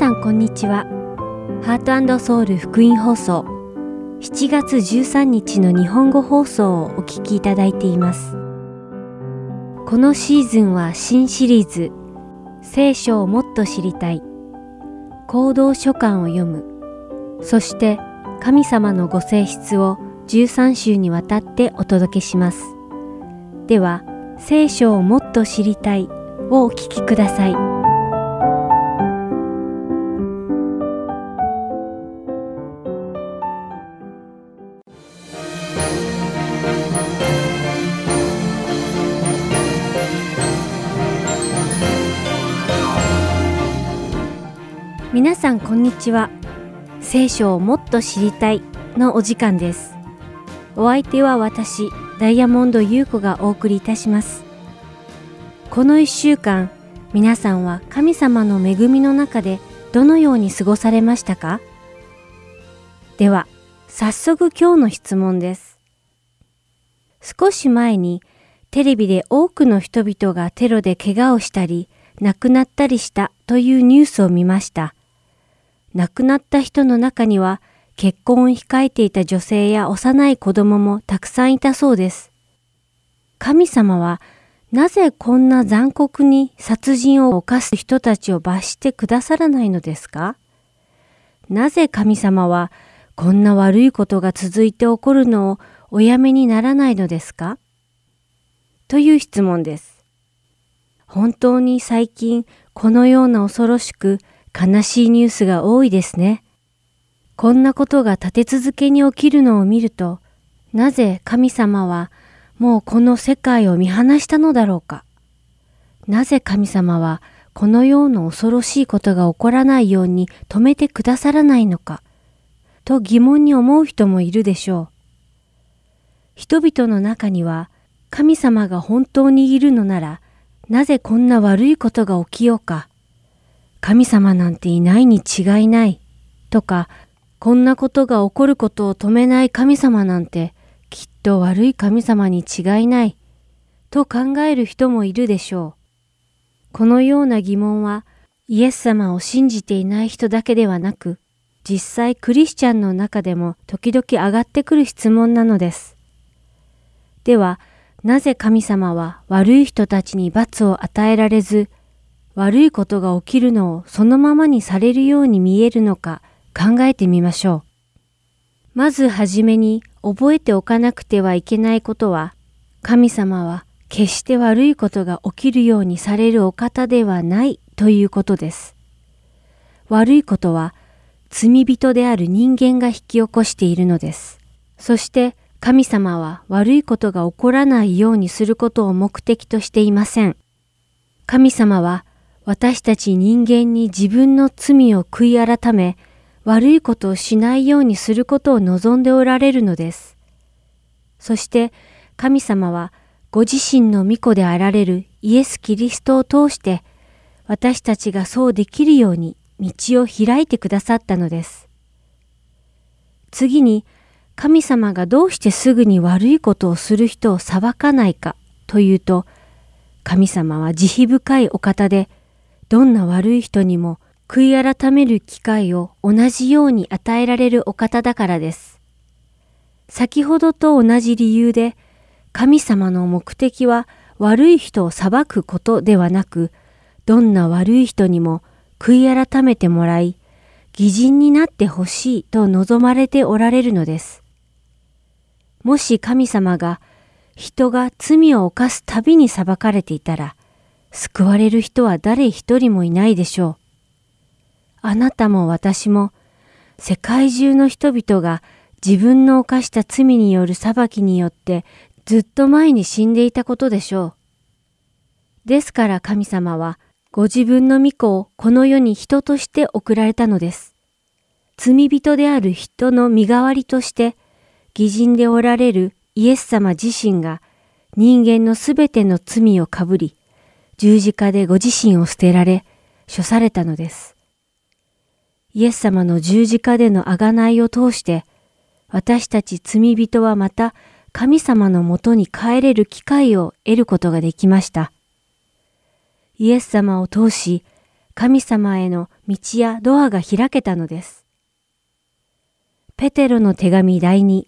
さんこんにちは。ハートソウル福音放送7月13日の日本語放送をお聞きいただいています。このシーズンは新シリーズ聖書をもっと知りたい行動書簡を読むそして神様のご性質を13週にわたってお届けします。では、聖書をもっと知りたいをお聞きください。ちは。聖書をもっと知りたいのお時間です。お相手は私、ダイヤモンド優子がお送りいたします。この一週間、皆さんは神様の恵みの中でどのように過ごされましたか？では、早速今日の質問です。少し前にテレビで多くの人々がテロで怪我をしたり亡くなったりしたというニュースを見ました。亡くなった人の中には結婚を控えていた女性や幼い子供もたくさんいたそうです。神様はなぜこんな残酷に殺人を犯す人たちを罰してくださらないのですか？なぜ神様はこんな悪いことが続いて起こるのをおやめにならないのですか？という質問です。本当に最近このような恐ろしく悲しいニュースが多いですね。こんなことが立て続けに起きるのを見ると、なぜ神様はもうこの世界を見放したのだろうか。なぜ神様はこのような恐ろしいことが起こらないように止めてくださらないのか。と疑問に思う人もいるでしょう。人々の中には神様が本当にいるのなら、なぜこんな悪いことが起きようか。神様なんていないに違いない。とか、こんなことが起こることを止めない神様なんてきっと悪い神様に違いない。と考える人もいるでしょう。このような疑問はイエス様を信じていない人だけではなく、実際クリスチャンの中でも時々上がってくる質問なのです。では、なぜ神様は悪い人たちに罰を与えられず、悪いことが起きるのをそのままにされるように見えるのか考えてみましょう。まずはじめに覚えておかなくてはいけないことは、神様は決して悪いことが起きるようにされるお方ではないということです。悪いことは罪人である人間が引き起こしているのです。そして神様は悪いことが起こらないようにすることを目的としていません。神様は私たち人間に自分の罪を悔い改め、悪いことをしないようにすることを望んでおられるのです。そして神様はご自身の御子であられるイエス・キリストを通して私たちがそうできるように道を開いてくださったのです。次に神様がどうしてすぐに悪いことをする人を裁かないかというと、神様は慈悲深いお方で、どんな悪い人にも悔い改める機会を同じように与えられるお方だからです。先ほどと同じ理由で、神様の目的は悪い人を裁くことではなく、どんな悪い人にも悔い改めてもらい、義人になってほしいと望まれておられるのです。もし神様が人が罪を犯すたびに裁かれていたら、救われる人は誰一人もいないでしょう。あなたも私も、世界中の人々が自分の犯した罪による裁きによってずっと前に死んでいたことでしょう。ですから神様は、ご自分の御子をこの世に人として送られたのです。罪人である人の身代わりとして、義人でおられるイエス様自身が人間のすべての罪をかぶり、十字架でご自身を捨てられ、処されたのです。イエス様の十字架での贖いを通して、私たち罪人はまた神様のもとに帰れる機会を得ることができました。イエス様を通し、神様への道やドアが開けたのです。ペテロの手紙第2、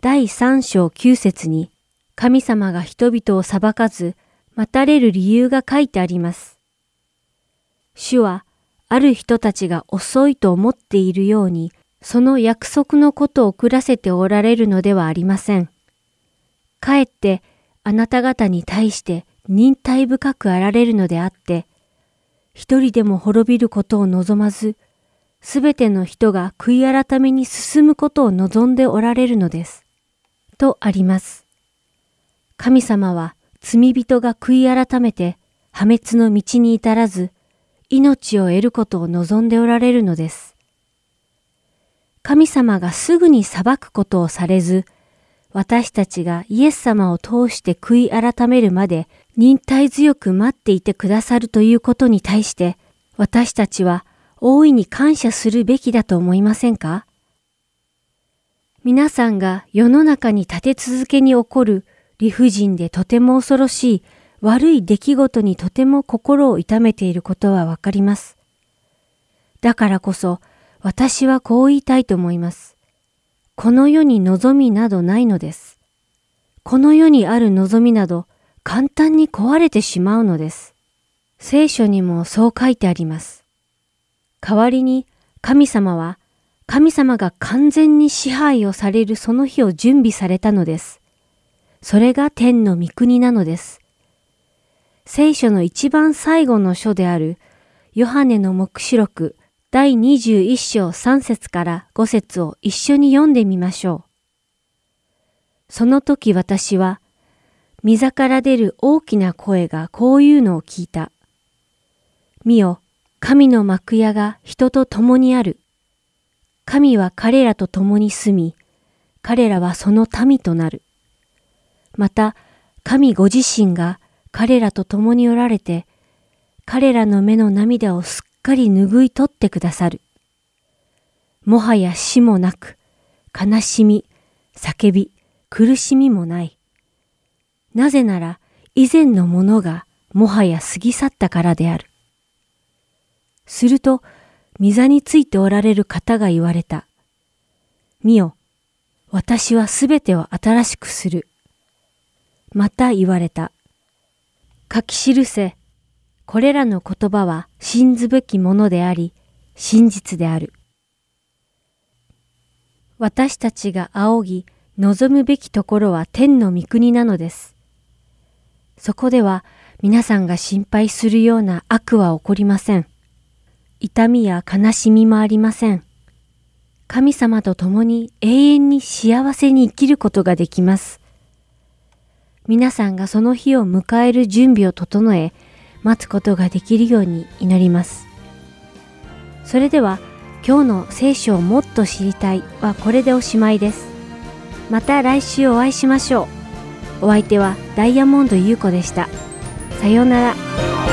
第3章9節に、神様が人々を裁かず、待たれる理由が書いてあります。主は、ある人たちが遅いと思っているように、その約束のことを遅らせておられるのではありません。かえってあなた方に対して忍耐深くあられるのであって、一人でも滅びることを望まず、すべての人が悔い改めに進むことを望んでおられるのです。とあります。神様は罪人が悔い改めて破滅の道に至らず、命を得ることを望んでおられるのです。神様がすぐに裁くことをされず、私たちがイエス様を通して悔い改めるまで忍耐強く待っていてくださるということに対して、私たちは大いに感謝するべきだと思いませんか？皆さんが世の中に立て続けに起こる理不尽でとても恐ろしい悪い出来事にとても心を痛めていることはわかります。だからこそ私はこう言いたいと思います。この世に望みなどないのです。この世にある望みなど簡単に壊れてしまうのです。聖書にもそう書いてあります。代わりに神様は神様が完全に支配をされるその日を準備されたのです。それが天の御国なのです。聖書の一番最後の書であるヨハネの目視録第21章3節から5節を一緒に読んでみましょう。その時私は、溝から出る大きな声がこういうのを聞いた。見よ、神の幕屋が人と共にある。神は彼らと共に住み、彼らはその民となる。また、神ご自身が彼らと共におられて、彼らの目の涙をすっかり拭い取ってくださる。もはや死もなく、悲しみ、叫び、苦しみもない。なぜなら、以前のものがもはや過ぎ去ったからである。すると、御座についておられる方が言われた。見よ、私はすべてを新しくする。また言われた。書き記せ、これらの言葉は信ずべきものであり、真実である。私たちが仰ぎ、望むべきところは天の御国なのです。そこでは皆さんが心配するような悪は起こりません。痛みや悲しみもありません。神様と共に永遠に幸せに生きることができます。皆さんがその日を迎える準備を整え、待つことができるように祈ります。それでは、今日の聖書をもっと知りたいはこれでおしまいです。また来週お会いしましょう。お相手はダイヤモンド優子でした。さようなら。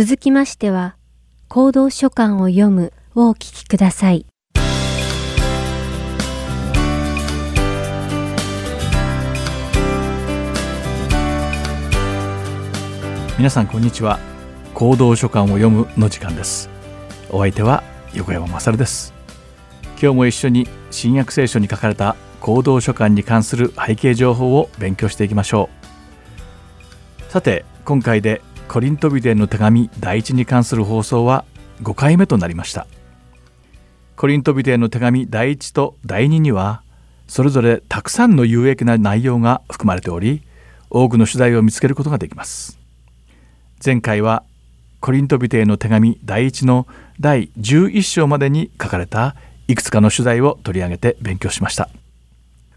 続きましては、行動書簡を読むをお聞きください。皆さんこんにちは。行動書簡を読むの時間です。お相手は横山まさるです。今日も一緒に新約聖書に書かれた行動書簡に関する背景情報を勉強していきましょう。さて今回でコリントビデの手紙第一に関する放送は5回目となりました。コリントビデの手紙第一と第2にはそれぞれたくさんの有益な内容が含まれており多くの取材を見つけることができます。前回はコリントビテへの手紙第1の第11章までに書かれたいくつかの取材を取り上げて勉強しました。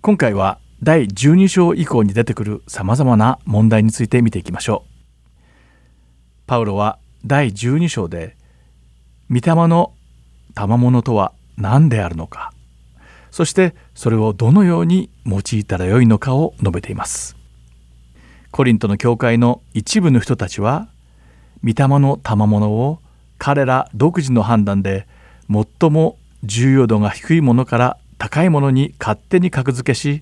今回は第12章以降に出てくるさまざまな問題について見ていきましょう。パウロは第12章で御霊の賜物とは何であるのか。そしてそれをどのように用いたらよいのかを述べています。コリントの教会の一部の人たちは御霊の賜物を彼ら独自の判断で最も重要度が低いものから高いものに勝手に格付けし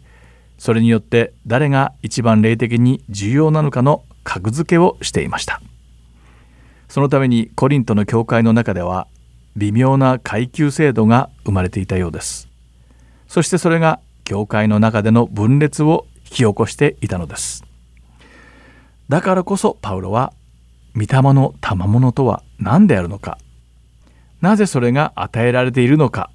それによって誰が一番霊的に重要なのかの格付けをしていました。そのためにコリントの教会の中では微妙な階級制度が生まれていたようです。そしてそれが教会の中での分裂を引き起こしていたのです。だからこそパウロは御霊の賜物とは何であるのか。なぜそれが与えられているのか。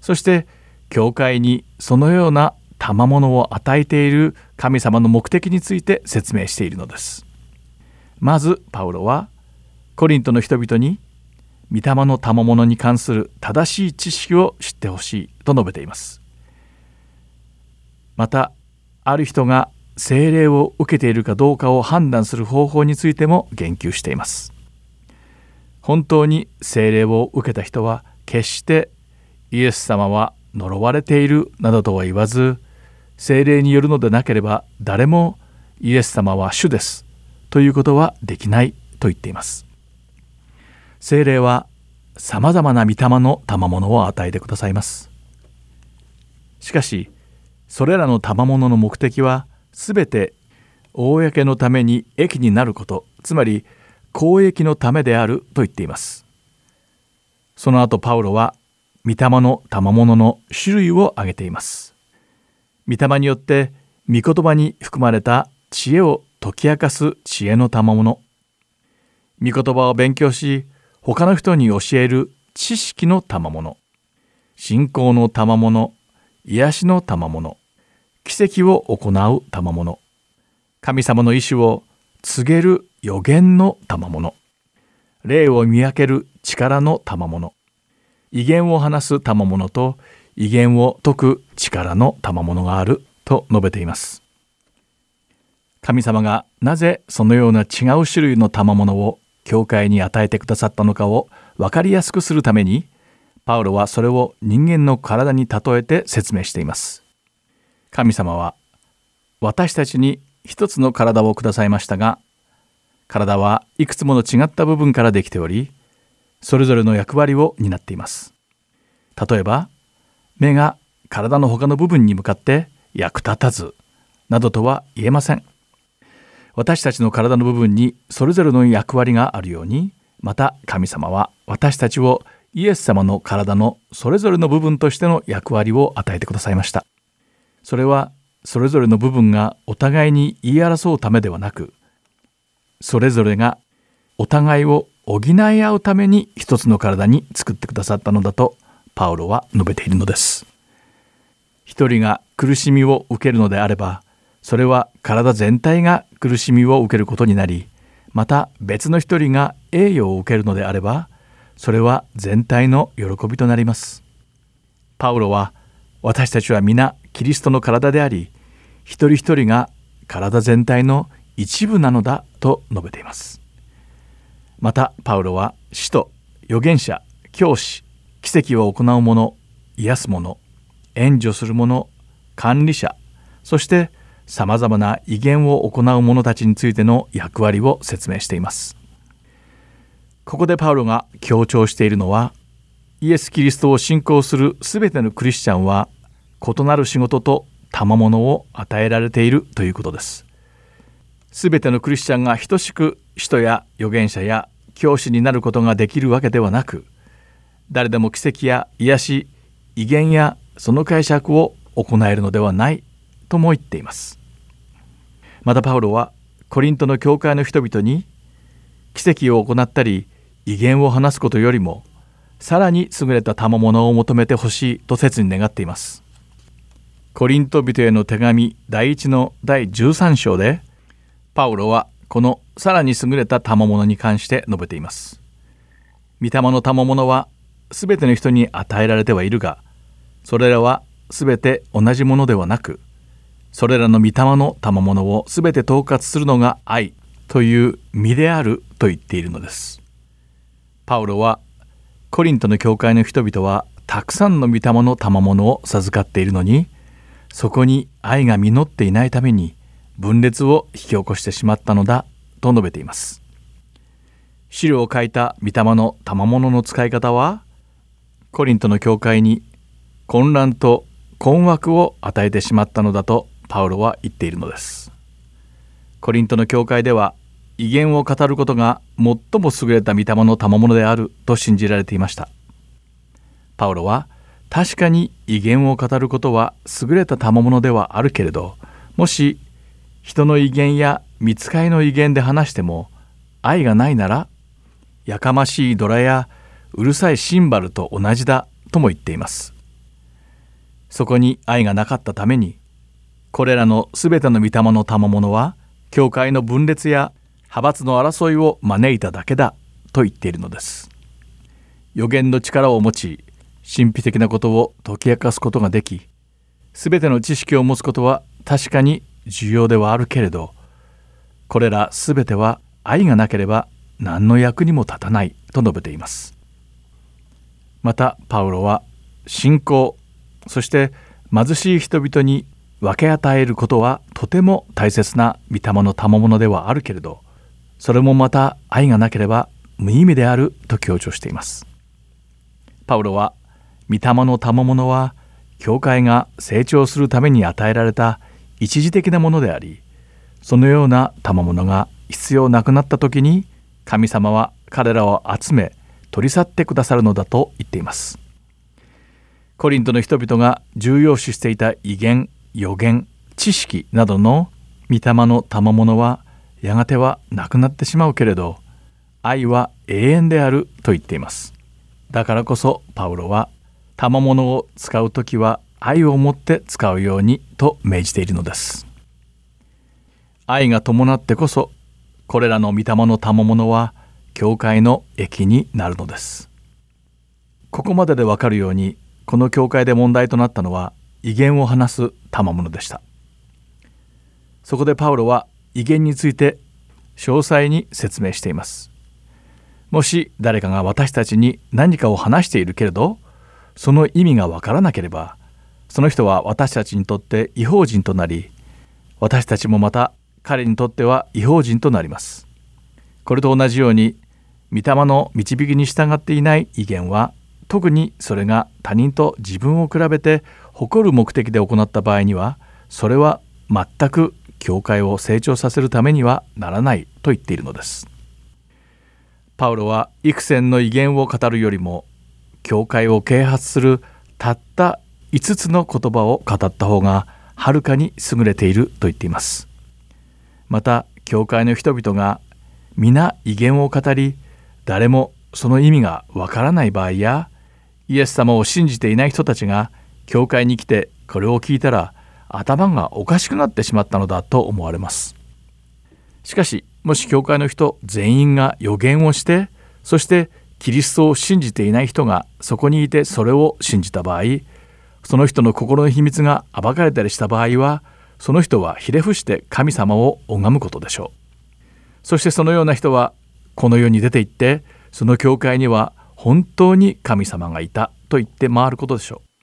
そして教会にそのような賜物を与えている神様の目的について説明しているのです。まずパウロはコリントの人々に御霊の賜物に関する正しい知識を知ってほしいと述べています。またある人が精霊を受けているかどうかを判断する方法についても言及しています。本当に精霊を受けた人は決してイエス様は呪われているなどとは言わず精霊によるのでなければ誰もイエス様は主ですということはできないと言っています。精霊はさまざまな御霊の賜物を与えてくださいます。しかしそれらの賜物の目的は全て公のために益になることつまり公益のためであると言っています。その後パウロは御霊の賜物の種類を挙げています。御霊によって御言葉に含まれた知恵を解き明かす知恵の賜物。御言葉を勉強し他の人に教える知識の賜物。信仰の賜物。癒しの賜物。奇跡を行う賜物。神様の意志を告げる予言の賜物。霊を見分ける力の賜物。威厳を話す賜物と威厳を解く力の賜物があると述べています。神様がなぜそのような違う種類の賜物を教会に与えてくださったのかを分かりやすくするためにパウロはそれを人間の体に例えて説明しています。神様は私たちに一つの体をくださいましたが体はいくつもの違った部分からできておりそれぞれの役割を担っています。例えば目が体の他の部分に向かって役立たずなどとは言えません。私たちの体の部分にそれぞれの役割があるようにまた神様は私たちをイエス様の体のそれぞれの部分としての役割を与えてくださいました。それはそれぞれの部分がお互いに言い争うためではなくそれぞれがお互いを補い合うために一つの体に作ってくださったのだとパウロは述べているのです。一人が苦しみを受けるのであればそれは体全体が苦しみを受けることになりまた別の一人が栄誉を受けるのであればそれは全体の喜びとなります。パウロは私たちは皆キリストの体であり一人一人が体全体の一部なのだと述べています。またパウロは使徒預言者教師奇跡を行う者癒す者援助する者管理者そしてさまざまな威厳を行う者たちについての役割を説明していますここでパウロが強調しているのはイエス・キリストを信仰するすべてのクリスチャンは異なる仕事と賜物を与えられているということです。すべてのクリスチャンが等しく使徒や預言者や教師になることができるわけではなく誰でも奇跡や癒し威厳やその解釈を行えるのではないとも言っていますまたパウロはコリントの教会の人々に奇跡を行ったり威厳を話すことよりもさらに優れた賜物を求めてほしいと切に願っていますコリント人への手紙第1の第13章でパウロはこのさらに優れた賜物に関して述べています。御霊の賜物はすべての人に与えられてはいるが、それらはすべて同じものではなく、それらの御霊の賜物をすべて統括するのが愛という身であると言っているのです。パウロはコリントの教会の人々はたくさんの御霊の賜物を授かっているのに、そこに愛が実っていないために分裂を引き起こしてしまったのだと述べています資料を書いた御霊の賜物の使い方はコリントの教会に混乱と困惑を与えてしまったのだとパウロは言っているのです。コリントの教会では威厳を語ることが最も優れた御霊の賜物であると信じられていました。パウロは確かに威厳を語ることは優れた賜物ではあるけれどもし人の威厳や見つかいの威厳で話しても愛がないならやかましいドラやうるさいシンバルと同じだとも言っています。そこに愛がなかったためにこれらのすべての御霊の賜物は教会の分裂や派閥の争いを招いただけだと言っているのです。予言の力を持ち神秘的なことを解き明かすことができすべての知識を持つことは確かに重要ではあるけれどこれらすべては愛がなければ何の役にも立たないと述べています。またパウロは信仰そして貧しい人々に分け与えることはとても大切な御霊の賜物ではあるけれどそれもまた愛がなければ無意味であると強調しています。パウロは御霊の賜物は教会が成長するために与えられた一時的なものでありそのような賜物が必要なくなった時に神様は彼らを集め取り去ってくださるのだと言っています。コリントの人々が重要視していた威厳予言知識などの御霊の賜物はやがてはなくなってしまうけれど愛は永遠であると言っています。だからこそパウロは賜物を使う時は愛を持って使うようにと命じているのです。愛が伴ってこそこれらの御霊の賜物は教会の益になるのです。ここまででわかるようにこの教会で問題となったのは威厳を話す賜物でした。そこでパウロは威厳について詳細に説明しています。もし誰かが私たちに何かを話しているけれどその意味がわからなければその人は私たちにとって違法人となり私たちもまた彼にとっては違法人となります。これと同じように御霊の導きに従っていない威厳は特にそれが他人と自分を比べて誇る目的で行った場合にはそれは全く教会を成長させるためにはならないと言っているのです。パウロは幾千の威厳を語るよりも教会を啓発するたった5つの言葉を語った方がはるかに優れていると言っています。また教会の人々が皆威厳を語り誰もその意味がわからない場合やイエス様を信じていない人たちが教会に来てこれを聞いたら頭がおかしくなってしまったのだと思われます。しかしもし教会の人全員が予言をしてそしてキリストを信じていない人がそこにいてそれを信じた場合その人の心の秘密が暴かれたりした場合はその人はひれ伏して神様を拝むことでしょう。そしてそのような人はこの世に出て行ってその教会には本当に神様がいたと言って回ることでしょう。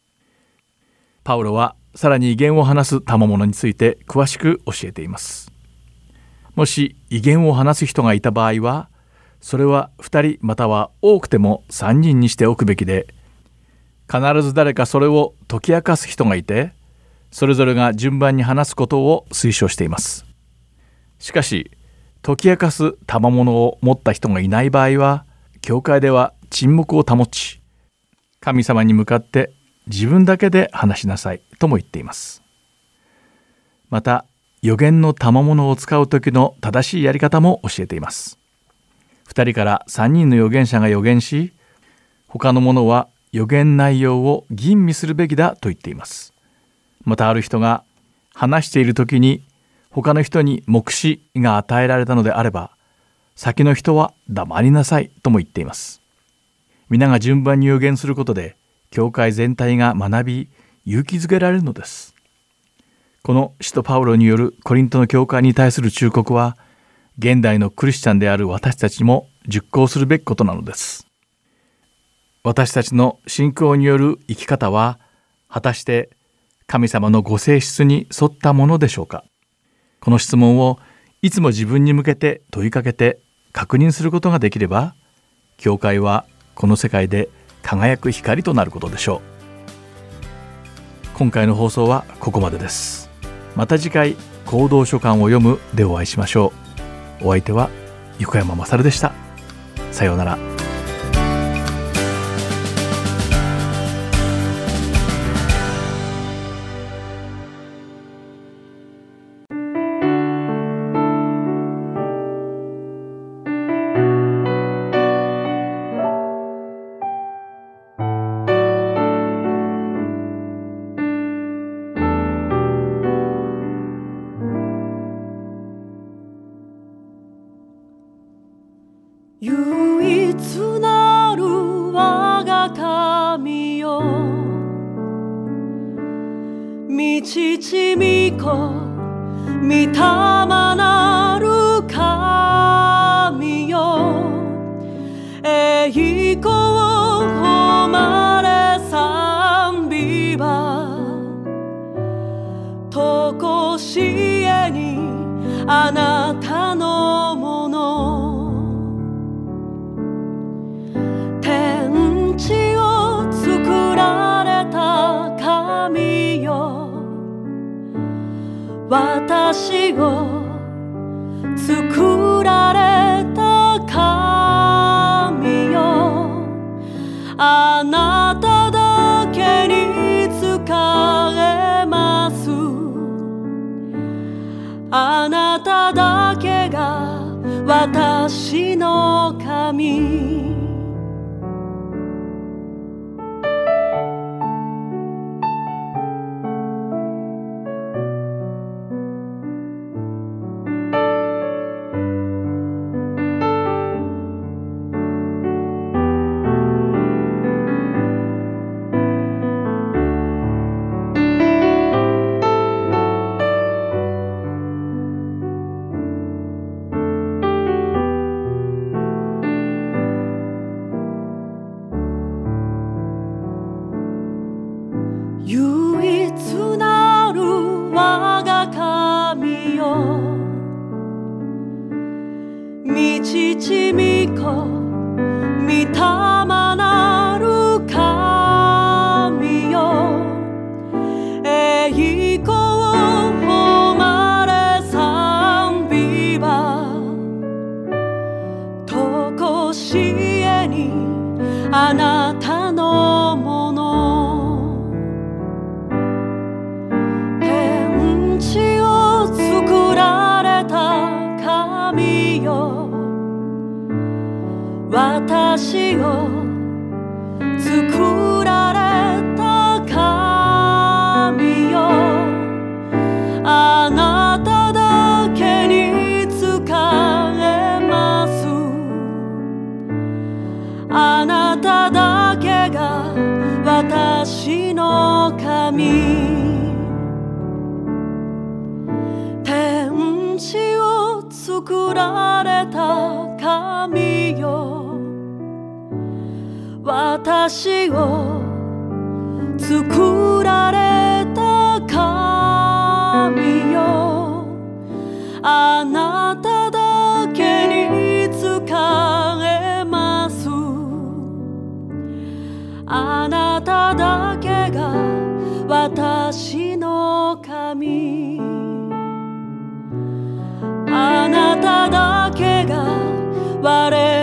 パウロはさらに威厳を話す賜物について詳しく教えています。もし威厳を話す人がいた場合はそれは2人または多くても3人にしておくべきで必ず誰かそれを解き明かす人がいてそれぞれが順番に話すことを推奨しています。しかし解き明かす賜物を持った人がいない場合は教会では沈黙を保ち神様に向かって自分だけで話しなさいとも言っています。また予言の賜物を使う時の正しいやり方も教えています。2人から3人の預言者が預言し他の者は予言内容を吟味するべきだと言っています。またある人が話している時に他の人に目視が与えられたのであれば先の人は黙りなさいとも言っています。皆が順番に予言することで教会全体が学び勇気づけられるのです。この使徒パウロによるコリントの教会に対する忠告は現代のクリスチャンである私たちも実行するべきことなのです。私たちの信仰による生き方は果たして神様のご性質に沿ったものでしょうか。この質問をいつも自分に向けて問いかけて確認することができれば教会はこの世界で輝く光となることでしょう。今回の放送はここまでです。また次回行動書簡を読むでお会いしましょう。お相手は横山まさるでした。さようなら。だけが私の神。私を私を作られた神よ。あなただけに仕えます。あなただけが私の神。あなただけが我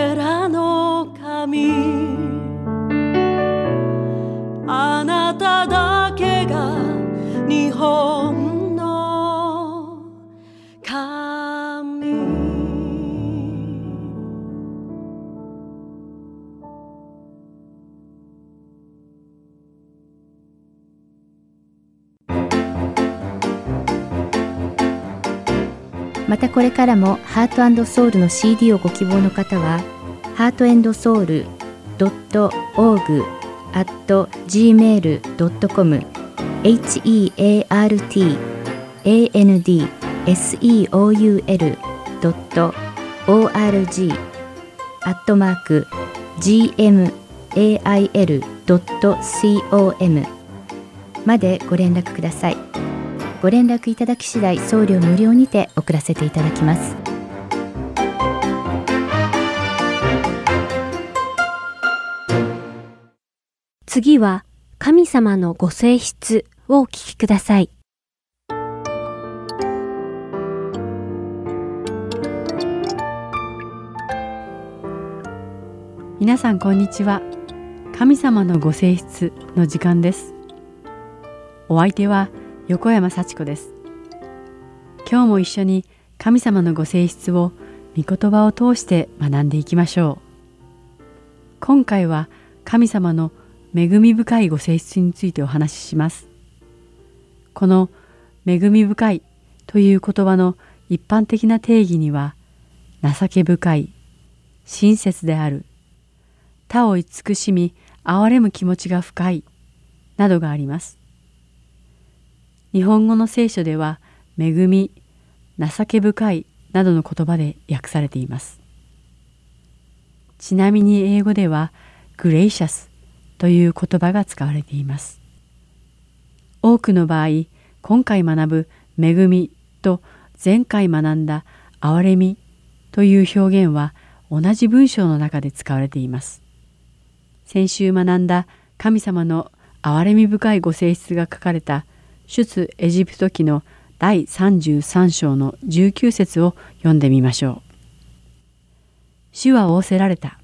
ただけが日本の神。またこれからもハートソウルの CD をご希望の方はハートソウル .org at gmail.com heart and seoul.org アットマーク gmail.com までご連絡ください。ご連絡いただき次第送料無料にて送らせていただきます。次は神様のご性質をお聞きください。皆さんこんにちは。神様のご性質の時間です。お相手は横山幸子です。今日も一緒に神様のご性質を御言葉を通して学んでいきましょう。今回は神様の恵み深いご性質についてお話ししますこの恵み深いという言葉の一般的な定義には情け深い親切である他を慈しみ憐れむ気持ちが深いなどがあります。日本語の聖書では恵み、情け深いなどの言葉で訳されています。ちなみに英語ではグレイシャスという言葉が使われています。多くの場合、今回学ぶ恵みと前回学んだ憐れみという表現は同じ文章の中で使われています。先週学んだ神様の憐れみ深いご性質が書かれた出エジプト記の第33章の19節を読んでみましょう。主は仰せられた。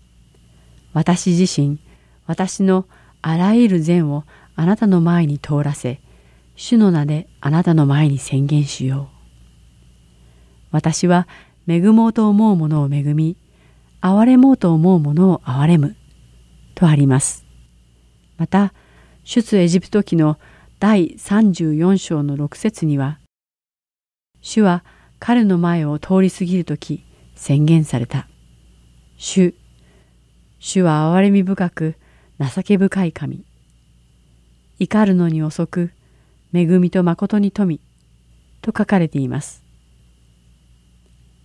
私自身、私のあらゆる善をあなたの前に通らせ、主の名であなたの前に宣言しよう。私は恵もうと思うものを恵み、憐れもうと思うものを憐れむ。とあります。また、出エジプト記の第34章の6節には、主は彼の前を通り過ぎるとき宣言された。主、主は憐れみ深く情け深い神。怒るのに遅く、恵みと誠に富と書かれています。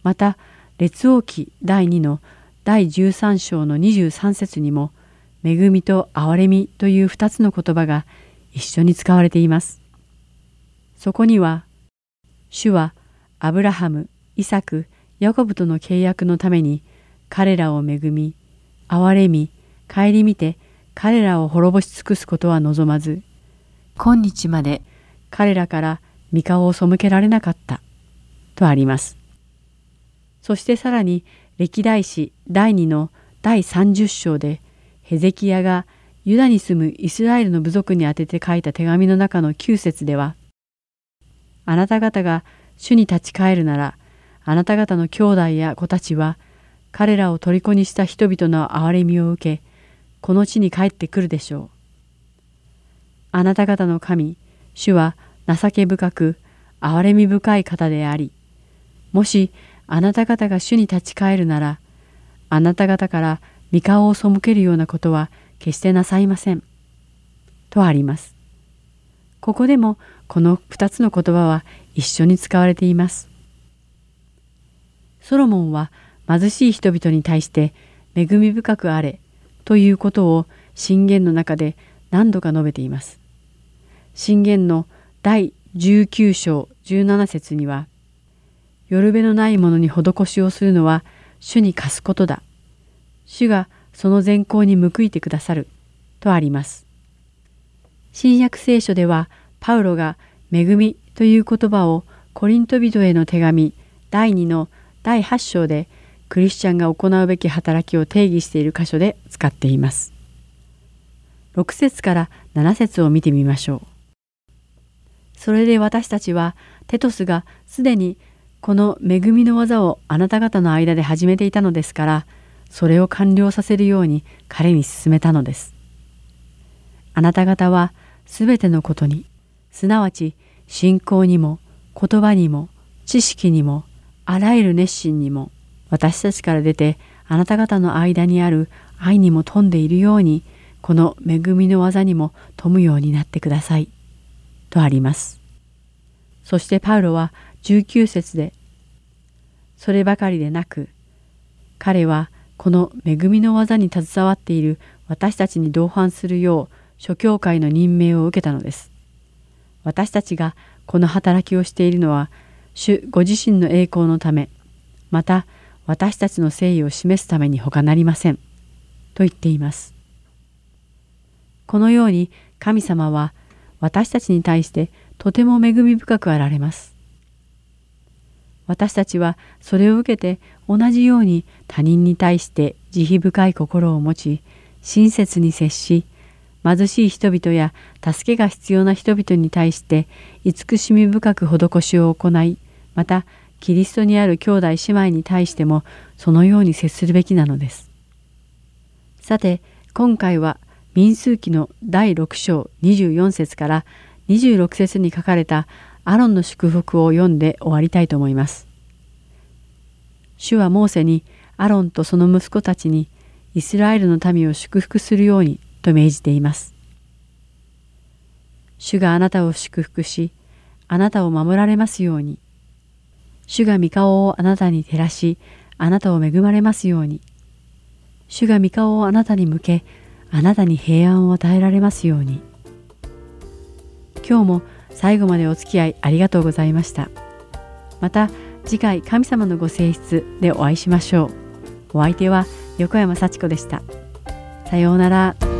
また、列王記第2の第13章の23節にも、恵みと憐れみという二つの言葉が一緒に使われています。そこには、主はアブラハム、イサク、ヤコブとの契約のために彼らを恵み、憐れみ、顧みて彼らを滅ぼし尽くすことは望まず、今日まで彼らから御顔を背けられなかった、とあります。そしてさらに歴代史第2の第30章で、ヘゼキヤがユダに住むイスラエルの部族に宛てて書いた手紙の中の9節では、あなた方が主に立ち返るなら、あなた方の兄弟や子たちは、彼らを虜にした人々の憐れみを受け、この地に帰ってくるでしょう。あなた方の神、主は情け深く、憐れみ深い方であり、もしあなた方が主に立ち返るなら、あなた方から御顔を背けるようなことは決してなさいません。とあります。ここでもこの二つの言葉は一緒に使われています。ソロモンは貧しい人々に対して恵み深くあれということを信玄の中で何度か述べています。信玄の第19章17節には、よるべのないものに施しをするのは主に貸すことだ。主がその善行に報いてくださるとあります。新約聖書ではパウロが恵みという言葉をコリント人への手紙第2の第8章でクリスチャンが行うべき働きを定義している箇所で使っています。6節から7節を見てみましょう。それで私たちはテトスがすでにこの恵みの技をあなた方の間で始めていたのですからそれを完了させるように彼に勧めたのです。あなた方はすべてのことに、すなわち信仰にも言葉にも知識にもあらゆる熱心にも私たちから出てあなた方の間にある愛にも富んでいるようにこの恵みの技にも富むようになってください。とあります。そしてパウロは19節でそればかりでなく彼はこの恵みの技に携わっている私たちに同伴するよう諸教会の任命を受けたのです。私たちがこの働きをしているのは主ご自身の栄光のためまた私たちの誠意を示すために他なりません。と言っています。このように神様は私たちに対してとても恵み深くあられます。私たちはそれを受けて同じように他人に対して慈悲深い心を持ち親切に接し貧しい人々や助けが必要な人々に対して慈しみ深く施しを行いまたキリストにある兄弟姉妹に対してもそのように接するべきなのです。さて今回は民数記の第6章24節から26節に書かれたアロンの祝福を読んで終わりたいと思います。主はモーセにアロンとその息子たちにイスラエルの民を祝福するようにと命じています。主があなたを祝福し、あなたを守られますように。主が御顔をあなたに照らし、あなたを恵まれますように。主が御顔をあなたに向け、あなたに平安を与えられますように。今日も最後までお付き合いありがとうございました。また次回神様のご性質でお会いしましょう。お相手は横山幸子でした。さようなら。